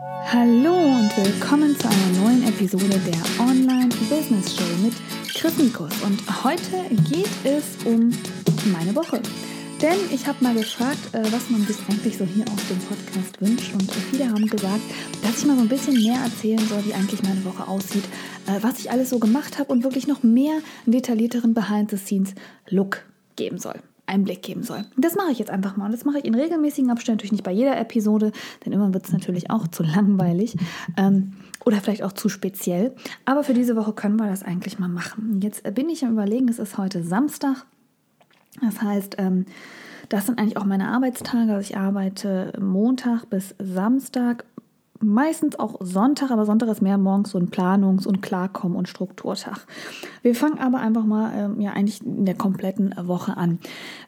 Hallo und willkommen zu einer neuen Episode der Online Business Show mit Chris. Und heute geht es um meine Woche. Denn ich habe mal gefragt, äh, was man sich eigentlich so hier aus dem Podcast wünscht. Und viele haben gesagt, dass ich mal so ein bisschen mehr erzählen soll, wie eigentlich meine Woche aussieht, äh, was ich alles so gemacht habe und wirklich noch mehr einen detaillierteren Behind-the-Scenes-Look geben soll. Einblick geben soll. Das mache ich jetzt einfach mal. Und das mache ich in regelmäßigen Abständen, natürlich nicht bei jeder Episode, denn immer wird es natürlich auch zu langweilig ähm, oder vielleicht auch zu speziell. Aber für diese Woche können wir das eigentlich mal machen. Jetzt bin ich am Überlegen, es ist heute Samstag. Das heißt, ähm, das sind eigentlich auch meine Arbeitstage. Also ich arbeite Montag bis Samstag meistens auch Sonntag, aber Sonntag ist mehr morgens so ein Planungs- und Klarkommen- und Strukturtag. Wir fangen aber einfach mal ähm, ja eigentlich in der kompletten Woche an.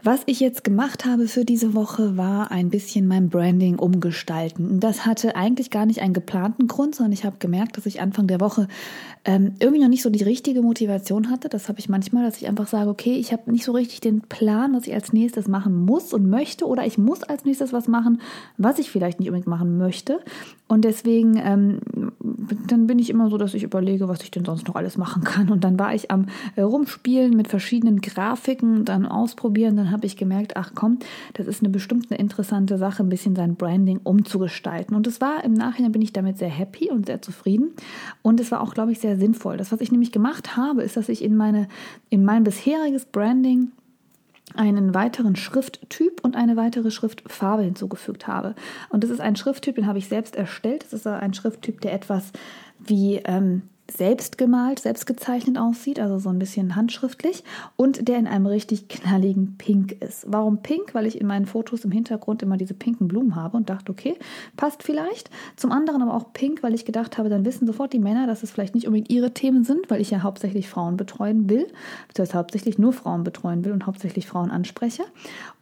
Was ich jetzt gemacht habe für diese Woche war ein bisschen mein Branding umgestalten. Das hatte eigentlich gar nicht einen geplanten Grund, sondern ich habe gemerkt, dass ich Anfang der Woche ähm, irgendwie noch nicht so die richtige Motivation hatte. Das habe ich manchmal, dass ich einfach sage, okay, ich habe nicht so richtig den Plan, was ich als nächstes machen muss und möchte oder ich muss als nächstes was machen, was ich vielleicht nicht unbedingt machen möchte. Und deswegen, ähm, dann bin ich immer so, dass ich überlege, was ich denn sonst noch alles machen kann. Und dann war ich am äh, Rumspielen mit verschiedenen Grafiken, dann ausprobieren. Dann habe ich gemerkt, ach komm, das ist eine bestimmt interessante Sache, ein bisschen sein Branding umzugestalten. Und es war im Nachhinein bin ich damit sehr happy und sehr zufrieden. Und es war auch, glaube ich, sehr sinnvoll. Das, was ich nämlich gemacht habe, ist, dass ich in meine, in mein bisheriges Branding einen weiteren Schrifttyp und eine weitere Schriftfarbe hinzugefügt habe. Und das ist ein Schrifttyp, den habe ich selbst erstellt. Das ist ein Schrifttyp, der etwas wie ähm, selbst gemalt, selbst gezeichnet aussieht, also so ein bisschen handschriftlich und der in einem richtig knalligen Pink ist. Warum Pink? Weil ich in meinen Fotos im Hintergrund immer diese pinken Blumen habe und dachte, okay, passt vielleicht. Zum anderen aber auch Pink, weil ich gedacht habe, dann wissen sofort die Männer, dass es vielleicht nicht unbedingt ihre Themen sind, weil ich ja hauptsächlich Frauen betreuen will, das hauptsächlich nur Frauen betreuen will und hauptsächlich Frauen anspreche.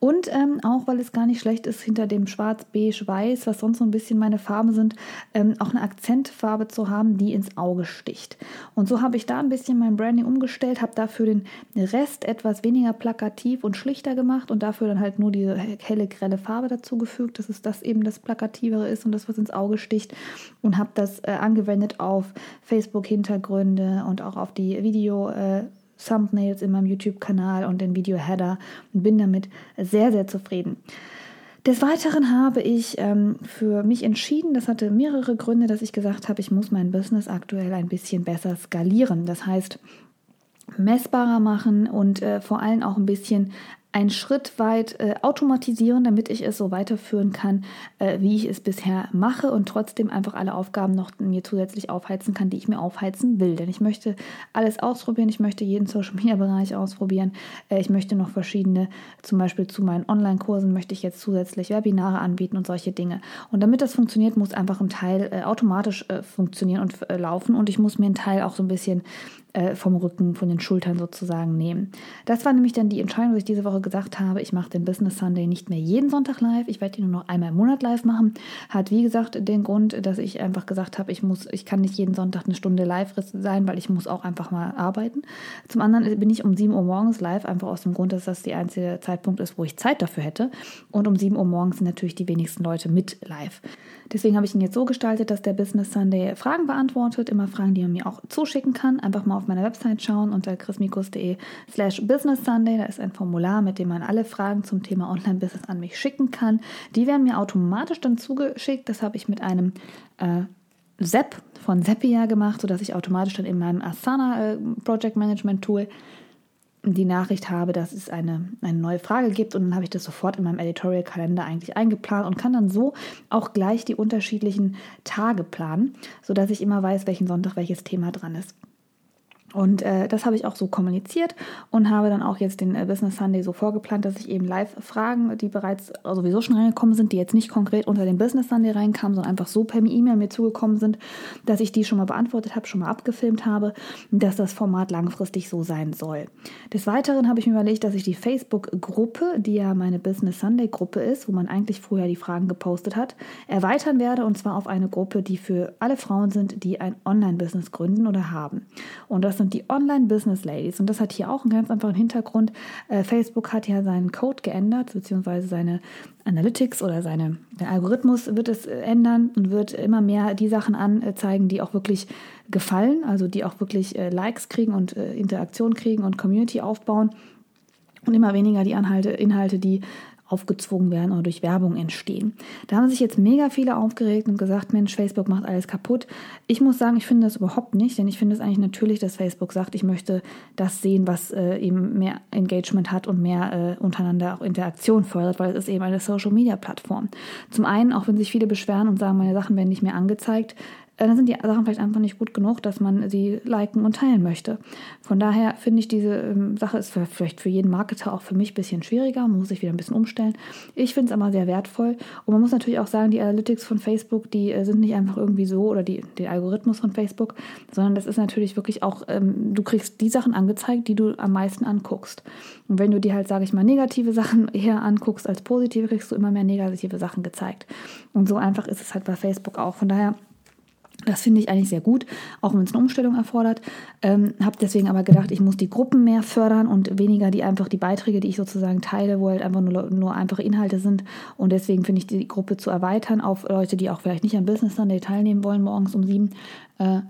Und ähm, auch, weil es gar nicht schlecht ist, hinter dem Schwarz, Beige, Weiß, was sonst so ein bisschen meine Farben sind, ähm, auch eine Akzentfarbe zu haben, die ins Auge sticht. Gesicht. Und so habe ich da ein bisschen mein Branding umgestellt, habe dafür den Rest etwas weniger plakativ und schlichter gemacht und dafür dann halt nur diese helle, grelle Farbe dazugefügt, dass es das eben das Plakativere ist und das, was ins Auge sticht. Und habe das äh, angewendet auf Facebook-Hintergründe und auch auf die Video- äh, Thumbnails in meinem YouTube-Kanal und den Video-Header und bin damit sehr, sehr zufrieden. Des Weiteren habe ich ähm, für mich entschieden, das hatte mehrere Gründe, dass ich gesagt habe, ich muss mein Business aktuell ein bisschen besser skalieren. Das heißt, messbarer machen und äh, vor allem auch ein bisschen einen Schritt weit äh, automatisieren, damit ich es so weiterführen kann, äh, wie ich es bisher mache und trotzdem einfach alle Aufgaben noch mir zusätzlich aufheizen kann, die ich mir aufheizen will. Denn ich möchte alles ausprobieren, ich möchte jeden Social Media Bereich ausprobieren, äh, ich möchte noch verschiedene, zum Beispiel zu meinen Online-Kursen möchte ich jetzt zusätzlich Webinare anbieten und solche Dinge. Und damit das funktioniert, muss einfach ein Teil äh, automatisch äh, funktionieren und äh, laufen und ich muss mir einen Teil auch so ein bisschen äh, vom Rücken, von den Schultern sozusagen nehmen. Das war nämlich dann die Entscheidung, dass ich diese Woche gesagt habe, ich mache den Business Sunday nicht mehr jeden Sonntag live, ich werde ihn nur noch einmal im Monat live machen. Hat wie gesagt den Grund, dass ich einfach gesagt habe, ich muss, ich kann nicht jeden Sonntag eine Stunde live sein, weil ich muss auch einfach mal arbeiten. Zum anderen bin ich um 7 Uhr morgens live, einfach aus dem Grund, dass das der einzige Zeitpunkt ist, wo ich Zeit dafür hätte. Und um 7 Uhr morgens sind natürlich die wenigsten Leute mit live. Deswegen habe ich ihn jetzt so gestaltet, dass der Business Sunday Fragen beantwortet, immer Fragen, die man mir auch zuschicken kann. Einfach mal auf meiner Website schauen unter chrismikus.de slash business Sunday. Da ist ein Formular, mit dem man alle Fragen zum Thema Online-Business an mich schicken kann. Die werden mir automatisch dann zugeschickt. Das habe ich mit einem äh, Zep von Zapier gemacht, sodass ich automatisch dann in meinem Asana äh, Project Management Tool die Nachricht habe, dass es eine, eine neue Frage gibt und dann habe ich das sofort in meinem Editorial-Kalender eigentlich eingeplant und kann dann so auch gleich die unterschiedlichen Tage planen, sodass ich immer weiß, welchen Sonntag welches Thema dran ist. Und äh, das habe ich auch so kommuniziert und habe dann auch jetzt den äh, Business Sunday so vorgeplant, dass ich eben Live-Fragen, die bereits sowieso schon reingekommen sind, die jetzt nicht konkret unter den Business Sunday reinkamen, sondern einfach so per E-Mail mir zugekommen sind, dass ich die schon mal beantwortet habe, schon mal abgefilmt habe, dass das Format langfristig so sein soll. Des Weiteren habe ich mir überlegt, dass ich die Facebook-Gruppe, die ja meine Business Sunday-Gruppe ist, wo man eigentlich vorher die Fragen gepostet hat, erweitern werde und zwar auf eine Gruppe, die für alle Frauen sind, die ein Online-Business gründen oder haben. Und das sind die Online-Business-Ladies. Und das hat hier auch einen ganz einfachen Hintergrund. Äh, Facebook hat ja seinen Code geändert, beziehungsweise seine Analytics oder seine, der Algorithmus wird es äh, ändern und wird immer mehr die Sachen anzeigen, die auch wirklich gefallen, also die auch wirklich äh, Likes kriegen und äh, Interaktion kriegen und Community aufbauen und immer weniger die Anhalte, Inhalte, die aufgezwungen werden oder durch Werbung entstehen. Da haben sich jetzt mega viele aufgeregt und gesagt, Mensch, Facebook macht alles kaputt. Ich muss sagen, ich finde das überhaupt nicht, denn ich finde es eigentlich natürlich, dass Facebook sagt, ich möchte das sehen, was äh, eben mehr Engagement hat und mehr äh, untereinander auch Interaktion fördert, weil es ist eben eine Social-Media-Plattform. Zum einen, auch wenn sich viele beschweren und sagen, meine Sachen werden nicht mehr angezeigt, dann sind die Sachen vielleicht einfach nicht gut genug, dass man sie liken und teilen möchte. Von daher finde ich, diese ähm, Sache ist vielleicht für jeden Marketer auch für mich ein bisschen schwieriger, man muss sich wieder ein bisschen umstellen. Ich finde es aber sehr wertvoll und man muss natürlich auch sagen, die Analytics von Facebook, die äh, sind nicht einfach irgendwie so oder die, der Algorithmus von Facebook, sondern das ist natürlich wirklich auch, ähm, du kriegst die Sachen angezeigt, die du am meisten anguckst. Und wenn du dir halt, sage ich mal, negative Sachen eher anguckst als positive, kriegst du immer mehr negative Sachen gezeigt. Und so einfach ist es halt bei Facebook auch. Von daher das finde ich eigentlich sehr gut, auch wenn es eine Umstellung erfordert. Ähm, habe deswegen aber gedacht, ich muss die Gruppen mehr fördern und weniger die einfach die Beiträge, die ich sozusagen teile, wo halt einfach nur, nur einfache Inhalte sind. Und deswegen finde ich die Gruppe zu erweitern auf Leute, die auch vielleicht nicht am Business Sunday teilnehmen wollen, morgens um sieben. Äh,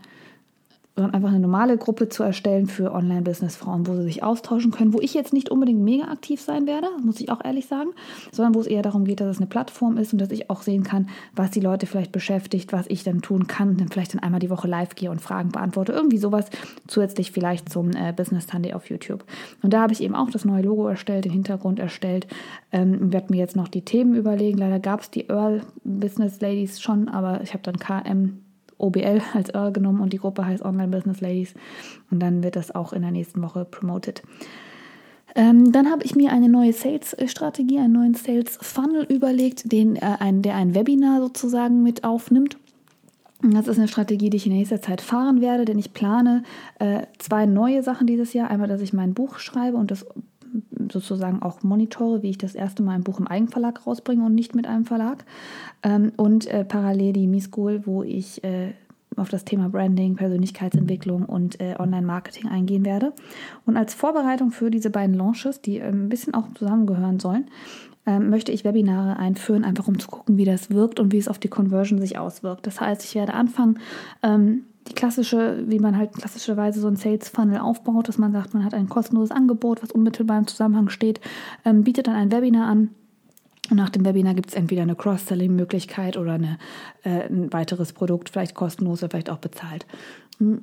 sondern einfach eine normale Gruppe zu erstellen für Online-Business-Frauen, wo sie sich austauschen können, wo ich jetzt nicht unbedingt mega aktiv sein werde, muss ich auch ehrlich sagen, sondern wo es eher darum geht, dass es eine Plattform ist und dass ich auch sehen kann, was die Leute vielleicht beschäftigt, was ich dann tun kann, dann vielleicht dann einmal die Woche live gehe und Fragen beantworte, irgendwie sowas zusätzlich vielleicht zum äh, Business Sunday auf YouTube. Und da habe ich eben auch das neue Logo erstellt, den Hintergrund erstellt ähm, werde mir jetzt noch die Themen überlegen. Leider gab es die Earl Business Ladies schon, aber ich habe dann KM OBL als Earl genommen und die Gruppe heißt Online Business Ladies. Und dann wird das auch in der nächsten Woche promoted. Ähm, dann habe ich mir eine neue Sales-Strategie, einen neuen Sales-Funnel überlegt, den, äh, ein, der ein Webinar sozusagen mit aufnimmt. Das ist eine Strategie, die ich in nächster Zeit fahren werde, denn ich plane äh, zwei neue Sachen dieses Jahr. Einmal, dass ich mein Buch schreibe und das sozusagen auch monitore, wie ich das erste Mal ein Buch im Eigenverlag rausbringe und nicht mit einem Verlag. Ähm, und äh, parallel die Mi-School, wo ich äh, auf das Thema Branding, Persönlichkeitsentwicklung und äh, Online-Marketing eingehen werde. Und als Vorbereitung für diese beiden Launches, die äh, ein bisschen auch zusammengehören sollen, ähm, möchte ich Webinare einführen, einfach um zu gucken, wie das wirkt und wie es auf die Conversion sich auswirkt. Das heißt, ich werde anfangen, ähm, die klassische, wie man halt klassischerweise so ein Sales Funnel aufbaut, dass man sagt, man hat ein kostenloses Angebot, was unmittelbar im Zusammenhang steht, ähm, bietet dann ein Webinar an. Und nach dem Webinar gibt es entweder eine Cross-Selling-Möglichkeit oder eine, äh, ein weiteres Produkt, vielleicht kostenlos oder vielleicht auch bezahlt. Hm.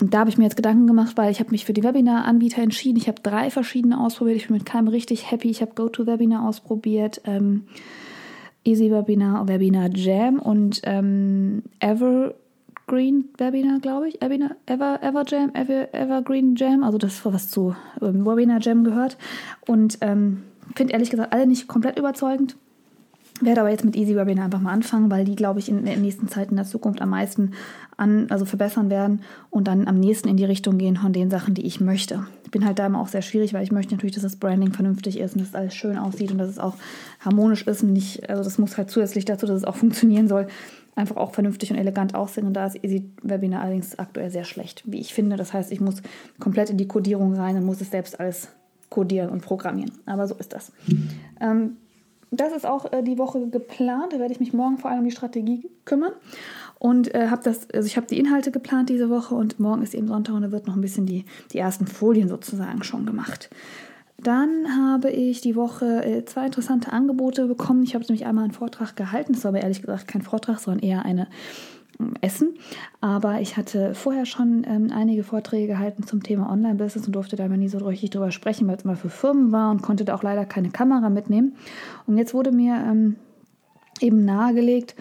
Und da habe ich mir jetzt Gedanken gemacht, weil ich habe mich für die Webinar-Anbieter entschieden. Ich habe drei verschiedene ausprobiert. Ich bin mit keinem richtig happy. Ich habe GoToWebinar ausprobiert, ähm, Easy Webinar, Webinar Jam und ähm, Ever Green Webinar, glaube ich. Webinar, Ever, Ever Jam, Ever, Evergreen Jam, also das, was zu ähm, Webinar Jam gehört. Und ähm, finde ehrlich gesagt alle nicht komplett überzeugend. Werde aber jetzt mit Easy Webinar einfach mal anfangen, weil die, glaube ich, in der nächsten Zeit in der Zukunft am meisten an, also verbessern werden und dann am nächsten in die Richtung gehen von den Sachen, die ich möchte. Ich bin halt da immer auch sehr schwierig, weil ich möchte natürlich, dass das Branding vernünftig ist und dass es alles schön aussieht und dass es auch harmonisch ist und nicht, also das muss halt zusätzlich dazu, dass es auch funktionieren soll, einfach auch vernünftig und elegant aussehen. Und da ist Easy Webinar allerdings aktuell sehr schlecht, wie ich finde. Das heißt, ich muss komplett in die Codierung rein und muss es selbst alles codieren und programmieren. Aber so ist das. Ähm, das ist auch äh, die Woche geplant. Da werde ich mich morgen vor allem um die Strategie kümmern. Und äh, habe das, also ich habe die Inhalte geplant diese Woche und morgen ist eben Sonntag und da wird noch ein bisschen die, die ersten Folien sozusagen schon gemacht. Dann habe ich die Woche äh, zwei interessante Angebote bekommen. Ich habe nämlich einmal einen Vortrag gehalten. Das war aber ehrlich gesagt kein Vortrag, sondern eher eine ähm, Essen. Aber ich hatte vorher schon ähm, einige Vorträge gehalten zum Thema Online-Business und durfte da aber nie so richtig drüber sprechen, weil es immer für Firmen war und konnte da auch leider keine Kamera mitnehmen. Und jetzt wurde mir ähm, eben nahegelegt,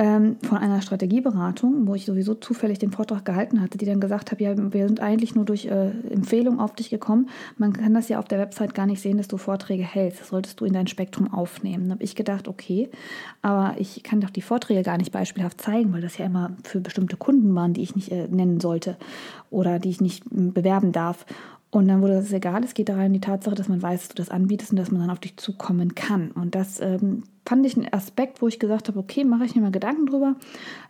ähm, von einer Strategieberatung, wo ich sowieso zufällig den Vortrag gehalten hatte, die dann gesagt hat, ja, wir sind eigentlich nur durch äh, Empfehlung auf dich gekommen. Man kann das ja auf der Website gar nicht sehen, dass du Vorträge hältst. Das solltest du in dein Spektrum aufnehmen. Da habe ich gedacht, okay, aber ich kann doch die Vorträge gar nicht beispielhaft zeigen, weil das ja immer für bestimmte Kunden waren, die ich nicht äh, nennen sollte oder die ich nicht bewerben darf. Und dann wurde das egal, es geht daran in die Tatsache, dass man weiß, dass du das anbietest und dass man dann auf dich zukommen kann. Und das ähm, fand ich einen Aspekt, wo ich gesagt habe, okay, mache ich mir mal Gedanken drüber.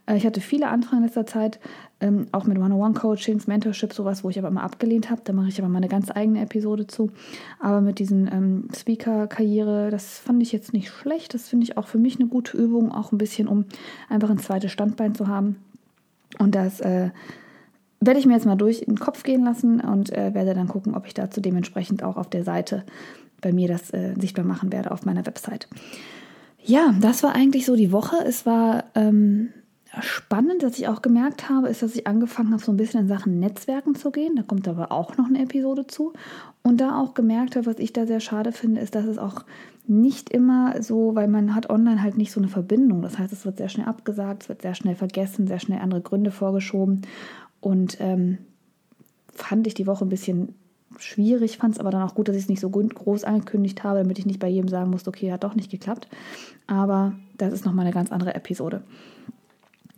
Äh, ich hatte viele Anfragen in letzter Zeit, ähm, auch mit One-on-One-Coachings, Mentorship, sowas, wo ich aber immer abgelehnt habe. Da mache ich aber mal eine ganz eigene Episode zu. Aber mit diesen ähm, Speaker-Karriere, das fand ich jetzt nicht schlecht. Das finde ich auch für mich eine gute Übung, auch ein bisschen, um einfach ein zweites Standbein zu haben. Und das äh, werde ich mir jetzt mal durch den Kopf gehen lassen und äh, werde dann gucken, ob ich dazu dementsprechend auch auf der Seite bei mir das äh, sichtbar machen werde auf meiner Website. Ja, das war eigentlich so die Woche. Es war ähm, spannend, dass ich auch gemerkt habe, ist, dass ich angefangen habe, so ein bisschen in Sachen Netzwerken zu gehen. Da kommt aber auch noch eine Episode zu. Und da auch gemerkt habe, was ich da sehr schade finde, ist, dass es auch nicht immer so, weil man hat online halt nicht so eine Verbindung. Das heißt, es wird sehr schnell abgesagt, es wird sehr schnell vergessen, sehr schnell andere Gründe vorgeschoben. Und ähm, fand ich die Woche ein bisschen schwierig, fand es aber dann auch gut, dass ich es nicht so groß angekündigt habe, damit ich nicht bei jedem sagen musste, okay, hat doch nicht geklappt. Aber das ist nochmal eine ganz andere Episode.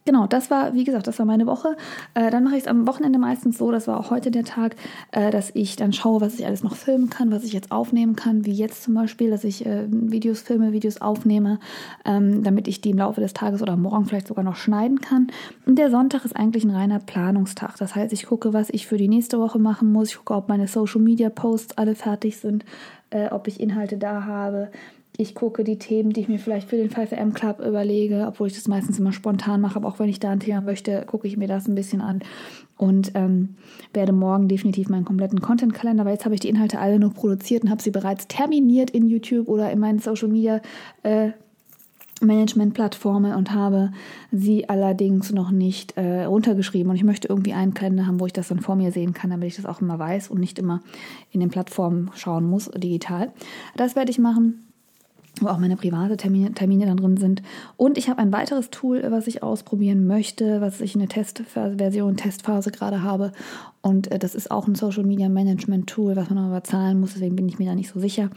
Genau, das war, wie gesagt, das war meine Woche. Äh, dann mache ich es am Wochenende meistens so, das war auch heute der Tag, äh, dass ich dann schaue, was ich alles noch filmen kann, was ich jetzt aufnehmen kann, wie jetzt zum Beispiel, dass ich äh, Videos filme, Videos aufnehme, ähm, damit ich die im Laufe des Tages oder morgen vielleicht sogar noch schneiden kann. Und der Sonntag ist eigentlich ein reiner Planungstag. Das heißt, ich gucke, was ich für die nächste Woche machen muss. Ich gucke, ob meine Social Media Posts alle fertig sind, äh, ob ich Inhalte da habe, ich gucke die Themen, die ich mir vielleicht für den 5M Club überlege, obwohl ich das meistens immer spontan mache, aber auch wenn ich da ein Thema möchte, gucke ich mir das ein bisschen an und ähm, werde morgen definitiv meinen kompletten Content-Kalender, weil jetzt habe ich die Inhalte alle noch produziert und habe sie bereits terminiert in YouTube oder in meinen Social Media äh, Management-Plattformen und habe sie allerdings noch nicht äh, runtergeschrieben. Und ich möchte irgendwie einen Kalender haben, wo ich das dann vor mir sehen kann, damit ich das auch immer weiß und nicht immer in den Plattformen schauen muss, digital. Das werde ich machen wo auch meine private Termine, Termine dann drin sind. Und ich habe ein weiteres Tool, was ich ausprobieren möchte, was ich in der Testversion, Testphase gerade habe. Und äh, das ist auch ein Social Media Management Tool, was man aber zahlen muss, deswegen bin ich mir da nicht so sicher.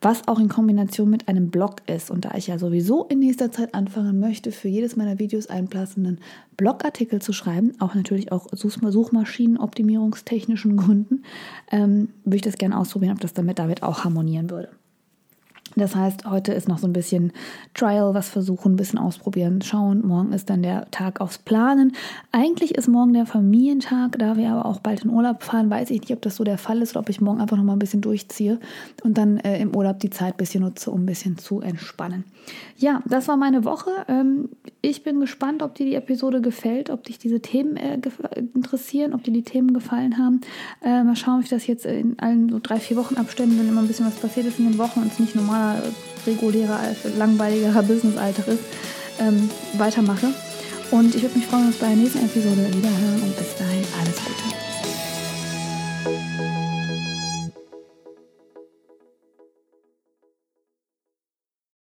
Was auch in Kombination mit einem Blog ist. Und da ich ja sowieso in nächster Zeit anfangen möchte, für jedes meiner Videos einen passenden Blogartikel zu schreiben, auch natürlich auch Suchmaschinenoptimierungstechnischen Gründen, ähm, würde ich das gerne ausprobieren, ob das damit damit auch harmonieren würde. Das heißt, heute ist noch so ein bisschen Trial, was versuchen, ein bisschen ausprobieren, schauen. Morgen ist dann der Tag aufs Planen. Eigentlich ist morgen der Familientag, da wir aber auch bald in Urlaub fahren, weiß ich nicht, ob das so der Fall ist oder ob ich morgen einfach noch mal ein bisschen durchziehe und dann äh, im Urlaub die Zeit ein bisschen nutze, um ein bisschen zu entspannen. Ja, das war meine Woche. Ähm, ich bin gespannt, ob dir die Episode gefällt, ob dich diese Themen äh, interessieren, ob dir die Themen gefallen haben. Äh, mal schauen, ob ich das jetzt in allen so drei, vier Wochen Abständen, wenn immer ein bisschen was passiert ist in den Wochen und es nicht normal regulärer, langweiligerer Business-Alltag ist, ähm, weitermache. Und ich würde mich freuen, uns bei der nächsten Episode wiederhören und bis dahin alles Gute.